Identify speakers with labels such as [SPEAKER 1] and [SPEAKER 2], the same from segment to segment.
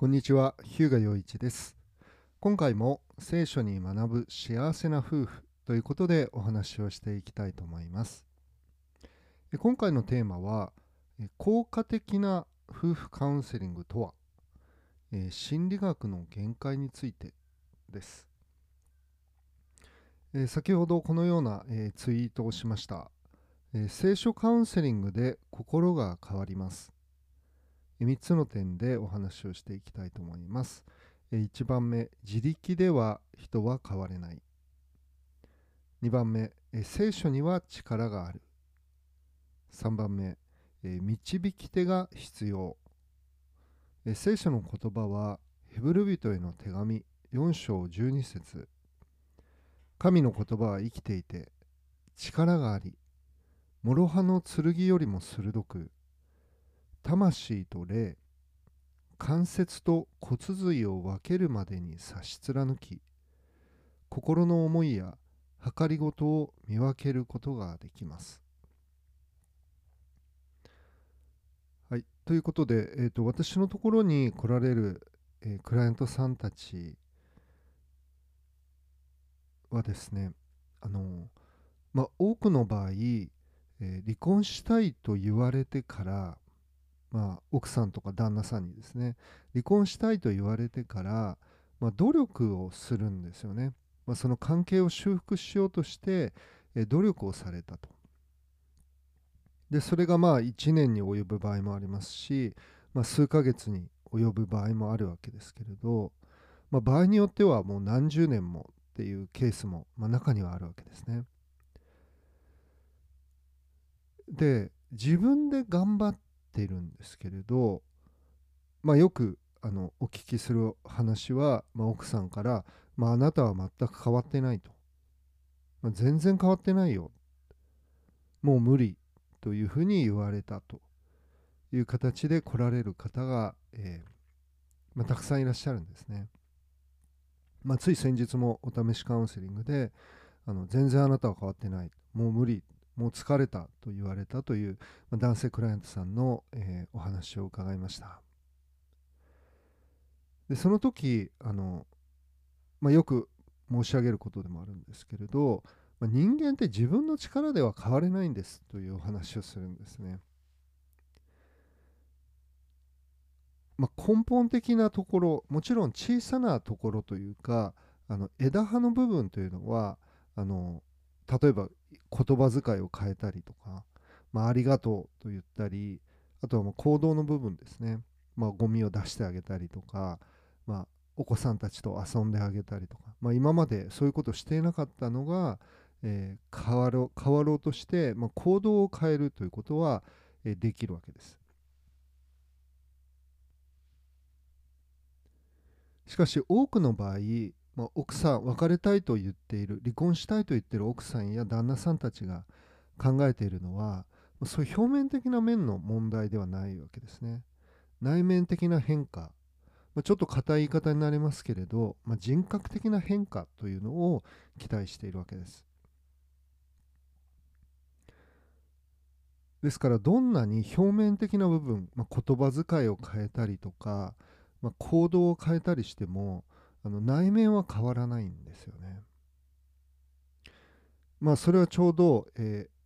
[SPEAKER 1] こんにちは、日向洋一です。今回も聖書に学ぶ幸せな夫婦ということでお話をしていきたいと思います。今回のテーマは、効果的な夫婦カウンセリングとは、心理学の限界についてです。先ほどこのような、ツイートをしました、聖書カウンセリングで心が変わります。3つの点でお話をしていきたいと思います。1番目、自力では人は変われない。2番目、聖書には力がある。3番目、導き手が必要。聖書の言葉はヘブル人への手紙4章12節神の言葉は生きていて力があり諸刃の剣よりも鋭く魂と霊関節と骨髄を分けるまでに差し貫き心の思いや計りごとを見分けることができます。はい、ということで、えー、と私のところに来られる、えークライアントさんたちはですねあの、まあ、多くの場合、えー離婚したいと言われてからまあ、奥さんとか旦那さんにですね離婚したいと言われてから、まあ、努力をするんですよね、まあ、その関係を修復しようとしてえ努力をされたと。でそれがまあ1年に及ぶ場合もありますし、まあ、数ヶ月に及ぶ場合もあるわけですけれど、まあ、場合によってはもう何十年もっていうケースも、まあ、中にはあるわけですね。で自分で頑張ってているんですけれど、まあ、よくあのお聞きする話は、まあ、奥さんから、まあ、あなたは全く変わってないと、まあ、全然変わってないよ。もう無理というふうに言われたと。いう形で来られる方が、えーまあ、たくさんいらっしゃるんですね、まあ、つい先日もお試しカウンセリングであの全然あなたは変わってない。もう無理。もう疲れたと言われたという男性クライアントさんの、えーお話を伺いました。でその時あの、まあ、よく申し上げることでもあるんですけれど、まあ人間って自分の力では変われないんですというお話をするんですね、まあ、根本的なところもちろん小さなところというかあの枝葉の部分というのはあの例えば言葉遣いを変えたりとか、まあ、ありがとうと言ったりあとはもう行動の部分ですね、まあ、ゴミを出してあげたりとか、まあ、お子さんたちと遊んであげたりとか、まあ、今までそういうことをしていなかったのが、えー変わろう変わろうとして、まあ、行動を変えるということは、えーできるわけです。しかし多くの場合まあ、奥さん別れたいと言っている離婚したいと言っている奥さんや旦那さんたちが考えているのはそういう表面的な面の問題ではないわけですね。内面的な変化、まあ、ちょっと硬い言い方になりますけれど、まあ、人格的な変化というのを期待しているわけです。ですからどんなに表面的な部分、まあ、言葉遣いを変えたりとか、まあ、行動を変えたりしてもあの内面は変わらないんですよね。まあそれはちょうど、えー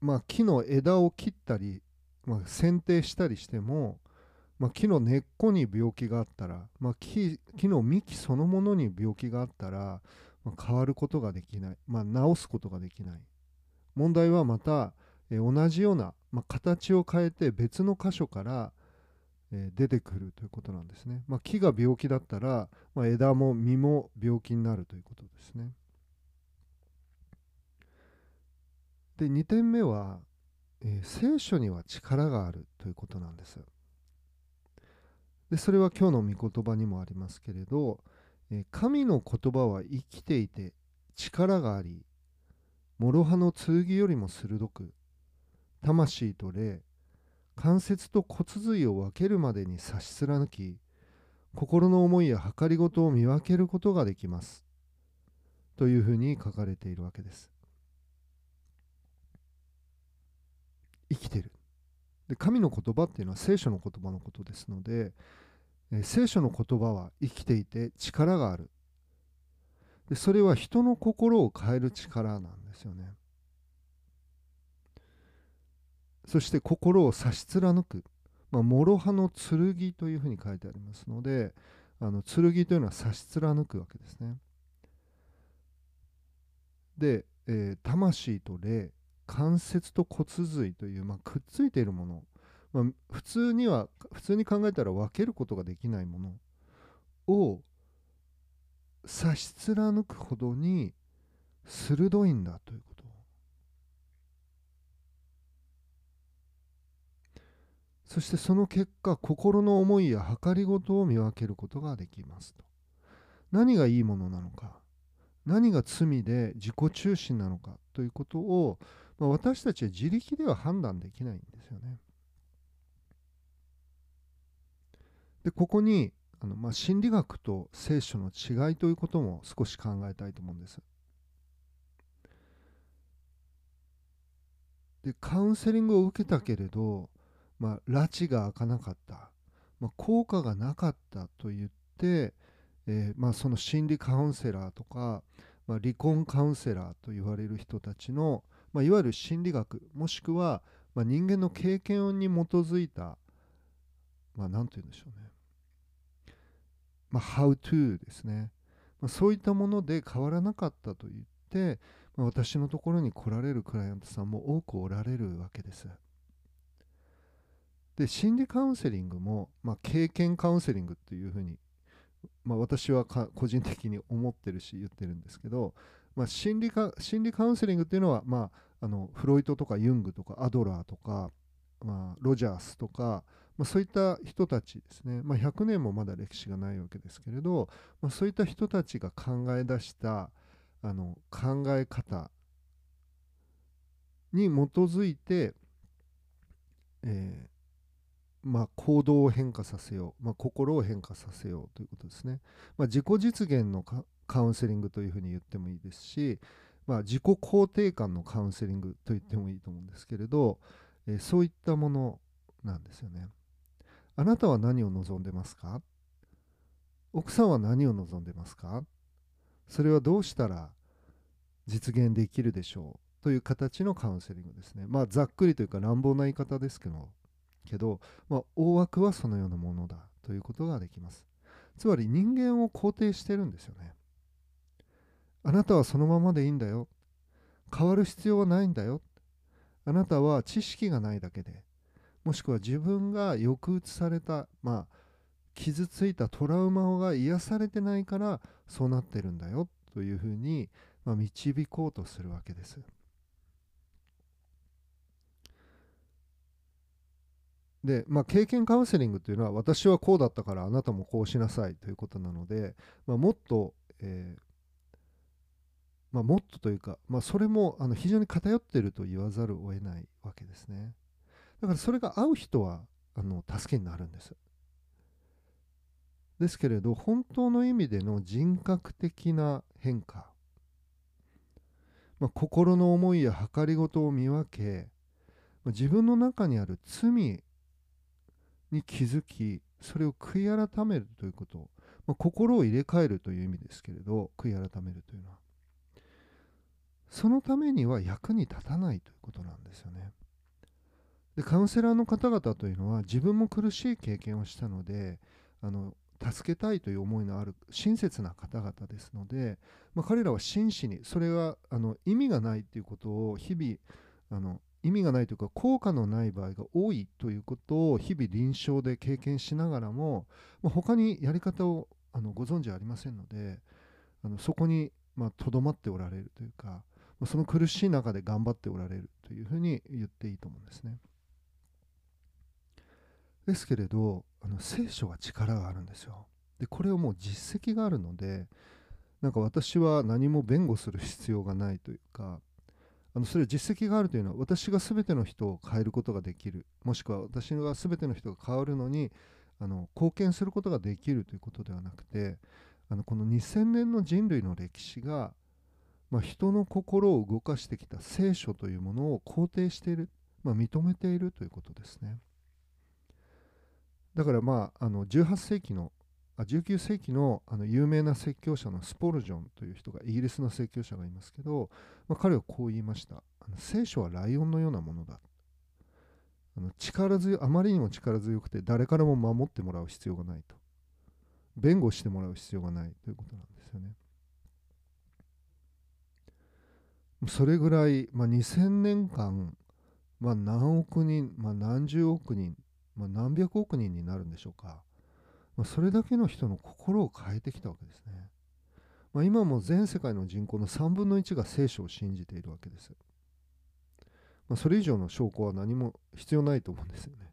[SPEAKER 1] まあ、木の枝を切ったり、まあ、剪定したりしても、まあ、木の根っこに病気があったら、まあ、木木の幹そのものに病気があったら、まあ、変わることができない、まあ、治すことができない問題はまた、えー同じような、まあ、形を変えて別の箇所からえ出てくるということなんですね。まあ、木が病気だったら、まあ、枝も実も病気になるということですね。で2点目は、えー聖書には力があるということなんです。でそれは今日の御言葉にもありますけれど、えー神の言葉は生きていて力があり諸刃の剣よりも鋭く魂と霊関節と骨髄を分けるまでに差し貫き心の思いや計りごとを見分けることができます。というふうに書かれているわけです。生きてる。で神の言葉っていうのは聖書の言葉のことですので、え聖書の言葉は生きていて力がある。でそれは人の心を変える力なんですよね。そして心を差し貫く、まあ、諸刃の剣というふうに書いてありますのであの剣というのは差し貫くわけですね。で、えー、魂と霊関節と骨髄という、まあ、くっついているもの、まあ、普通には普通に考えたら分けることができないものを差し貫くほどに鋭いんだということそしてその結果心の思いや計りごとを見分けることができますと何がいいものなのか何が罪で自己中心なのかということを、まあ、私たちは自力では判断できないんですよね。でここにあの、まあ、心理学と聖書の違いということも少し考えたいと思うんです。でカウンセリングを受けたけれど、まあ、拉致が開かなかった、まあ、効果がなかったと言って、えー、まあ、その心理カウンセラーとか、ま離婚カウンセラーと言われる人たちの、まいわゆる心理学もしくは、ま人間の経験に基づいた、まあ、て言うんでしょうね。まあ、how to ですね、まあ、そういったもので変わらなかったと言って、まあ、私のところに来られるクライアントさんも多くおられるわけです。で心理カウンセリングも、まあ、経験カウンセリングっていうふうに、まあ、私は個人的に思ってるし言ってるんですけど、まあ、心理カ心理カウンセリングっていうのは、まあ、あのフロイトとかユングとかアドラーとか、まあ、ロジャースとか、まあ、そういった人たちですね、まあ、100年もまだ歴史がないわけですけれど、まあ、そういった人たちが考え出したあの考え方に基づいて、えーまあ、行動を変化させよう、まあ、心を変化させようということですね。まあ、自己実現のカウンセリングというふうに言ってもいいですし、まあ、自己肯定感のカウンセリングと言ってもいいと思うんですけれど、えー、そういったものなんですよね。あなたは何を望んでますか？奥さんは何を望んでますか？それはどうしたら実現できるでしょう？という形のカウンセリングですね。まあざっくりというか乱暴な言い方ですけど、けどまあ、大枠はそのようなものだということができます。つまり人間を肯定してるんですよね。あなたはそのままでいいんだよ。変わる必要はないんだよ。あなたは知識がないだけでもしくは自分が抑うつされた、まあ、傷ついたトラウマが癒されてないからそうなってるんだよというふうに、まあ、導こうとするわけです。で、まあ、経験カウンセリングというのは私はこうだったからあなたもこうしなさいということなので、まあ、もっと、えーまあ、もっとというか、まあ、それもあの非常に偏っていると言わざるを得ないわけですね。だからそれが合う人はあの助けになるんです。ですけれど本当の意味での人格的な変化、まあ、心の思いや計りごとを見分け、まあ、自分の中にある罪に気づきそれを悔い改めるということ、まあ、心を入れ替えるという意味ですけれど悔い改めるというのはそのためには役に立たないということなんですよね。でカウンセラーの方々というのは自分も苦しい経験をしたのであの助けたいという思いのある親切な方々ですので、まあ、彼らは真摯にそれはあの意味がないということを日々あの意味がないというか効果のない場合が多いということを日々臨床で経験しながらも、他にやり方をあのご存知ありませんのであのそこにとどまっておられるというかその苦しい中で頑張っておられるというふうに言っていいと思うんですね。ですけれどあの聖書は力があるんですよ。でこれはもう実績があるのでなんか私は何も弁護する必要がないというかあのそれは実績があるというのは私が全ての人を変えることができるもしくは私が全ての人が変わるのにあの貢献することができるということではなくてあのこの2000年の人類の歴史が、まあ、人の心を動かしてきた聖書というものを肯定している、まあ、認めているということですね。だからまああの18世紀の19世紀のあの有名な説教者のスポルジョンという人がイギリスの説教者がいますけど、まあ、彼はこう言いました。あの聖書はライオンのようなものだ。あの力強あまりにも力強くて誰からも守ってもらう必要がないと。弁護してもらう必要がないということなんですよね。それぐらい、まあ、2000年間、まあ、何億人、まあ、何十億人、まあ、何百億人になるんでしょうか、まあ、それだけの人の心を変えてきたわけですね、まあ、今も全世界の人口の3分の1が聖書を信じているわけですまあ、それ以上の証拠は何も必要ないと思うんですよね。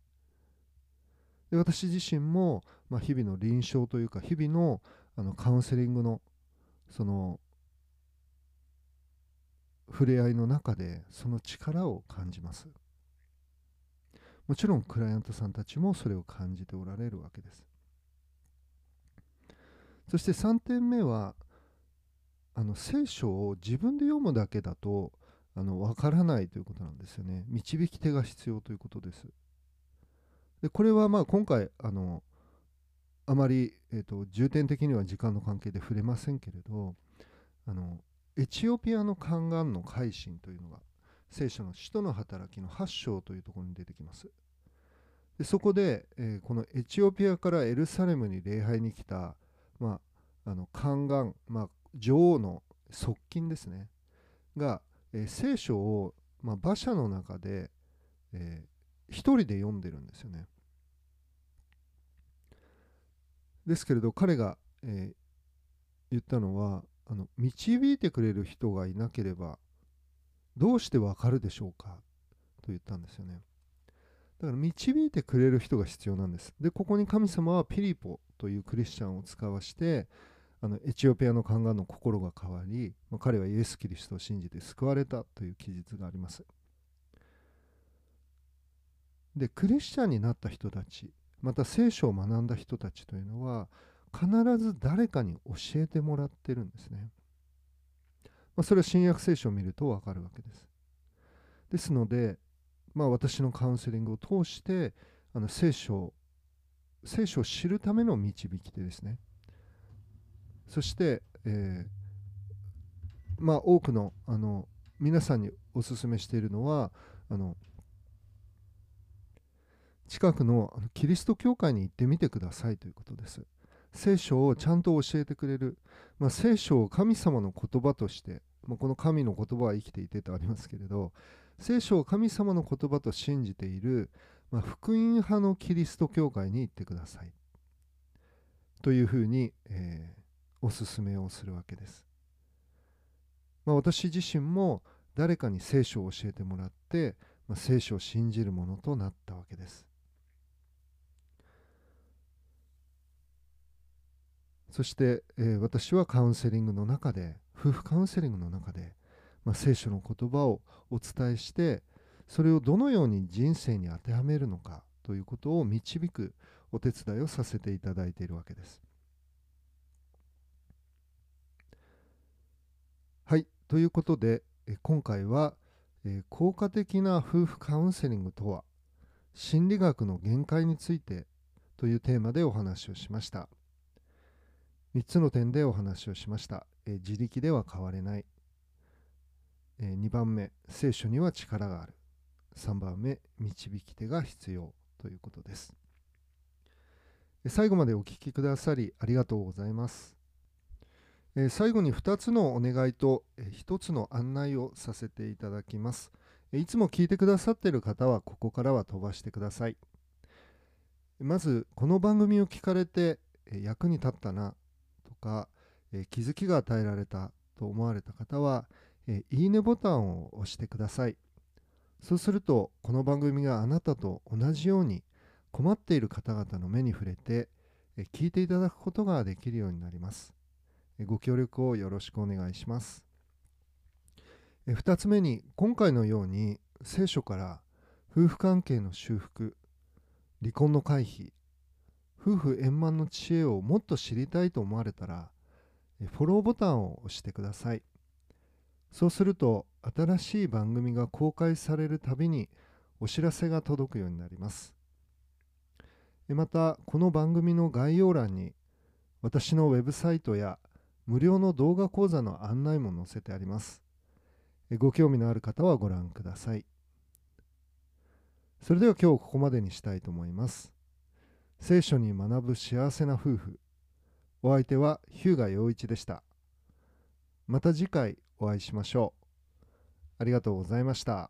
[SPEAKER 1] で私自身も、まあ、日々の臨床というか日々のあのカウンセリングのその触れ合いの中でその力を感じます。もちろんクライアントさんたちもそれを感じておられるわけです。そして3点目はあの聖書を自分で読むだけだとあの分からないということなんですよね。導き手が必要ということです。でこれはまあ今回あのあまり、えーと、重点的には時間の関係で触れませんけれどあのエチオピアの宦官の改心というのが聖書の使徒の働きの8章というところに出てきます。でそこで、えー、このエチオピアからエルサレムに礼拝に来た、まあ、あの宦官、まあ、女王の側近ですねがえー、聖書を、まあ、馬車の中で、えー、一人で読んでるんですよね。ですけれど彼が、えー、言ったのはあの導いてくれる人がいなければどうしてわかるでしょうか？と言ったんですよね。だから導いてくれる人が必要なんです。で、ここに神様はピリポというクリスチャンを使わして、あのエチオピアの宦官の心が変わり、まあ、彼はイエス・キリストを信じて救われたという記述があります。でクリスチャンになった人たちまた聖書を学んだ人たちというのは必ず誰かに教えてもらってるんですね。まあ、それは新約聖書を見ると分かるわけです。ですので、まあ、私のカウンセリングを通してあの聖書聖書を知るための導き手ですね。そして、えー、まあ、多くのあの皆さんにお勧めしているのはあの近くのキリスト教会に行ってみてくださいということです。聖書をちゃんと教えてくれる、まあ、聖書を神様の言葉として、まあ、この神の言葉は生きていてとありますけれど聖書を神様の言葉と信じている、まあ、福音派のキリスト教会に行ってくださいというふうに、えー、おすすめをするわけです。まあ、私自身も誰かに聖書を教えてもらって、まあ、聖書を信じるものとなったわけです。そして、えー、私はカウンセリングの中で夫婦カウンセリングの中で、まあ、聖書の言葉をお伝えしてそれをどのように人生に当てはめるのかということを導くお手伝いをさせていただいているわけです。はいということで、今回は、効果的な夫婦カウンセリングとは心理学の限界についてというテーマでお話をしました。3つの点でお話をしました。自力では変われない。2番目、聖書には力がある。3番目、導き手が必要ということです。最後までお聴きくださりありがとうございます。最後に2つのお願いと、1つの案内をさせていただきます。いつも聞いてくださっている方はここからは飛ばしてください。まずこの番組を聞かれて役に立ったなとか気づきが与えられたと思われた方はいいねボタンを押してください。そうするとこの番組があなたと同じように困っている方々の目に触れて聞いていただくことができるようになります。ご協力をよろしくお願いします。2つ目に今回のように聖書から夫婦関係の修復離婚の回避夫婦円満の知恵をもっと知りたいと思われたらフォローボタンを押してくださいそうすると新しい番組が公開されるたびにお知らせが届くようになります。またこの番組の概要欄に私のウェブサイトや無料の動画講座の案内も載せてあります。ご興味のある方はご覧ください。それでは今日ここまでにしたいと思います。聖書に学ぶ幸せな夫婦。お相手は日向陽一でした。また次回。お会いしましょう。ありがとうございました。